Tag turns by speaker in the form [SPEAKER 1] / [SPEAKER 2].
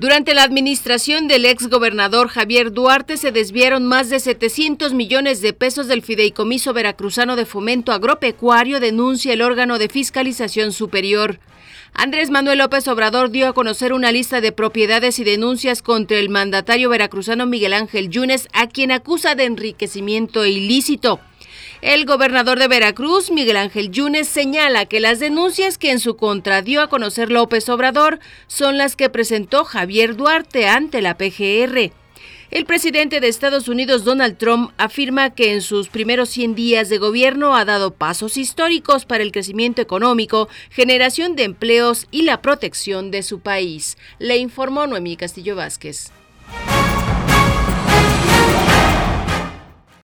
[SPEAKER 1] Durante la administración del ex gobernador Javier Duarte se desviaron más de 700 millones de pesos del Fideicomiso Veracruzano de Fomento Agropecuario, denuncia el órgano de fiscalización superior. Andrés Manuel López Obrador dio a conocer una lista de propiedades y denuncias contra el mandatario veracruzano Miguel Ángel Yunes, a quien acusa de enriquecimiento ilícito. El gobernador de Veracruz, Miguel Ángel Yunes, señala que las denuncias que en su contra dio a conocer López Obrador son las que presentó Javier Duarte ante la PGR. El presidente de Estados Unidos, Donald Trump, afirma que en sus primeros 100 días de gobierno ha dado pasos históricos para el crecimiento económico, generación de empleos y la protección de su país. Le informó Noemí Castillo Vázquez.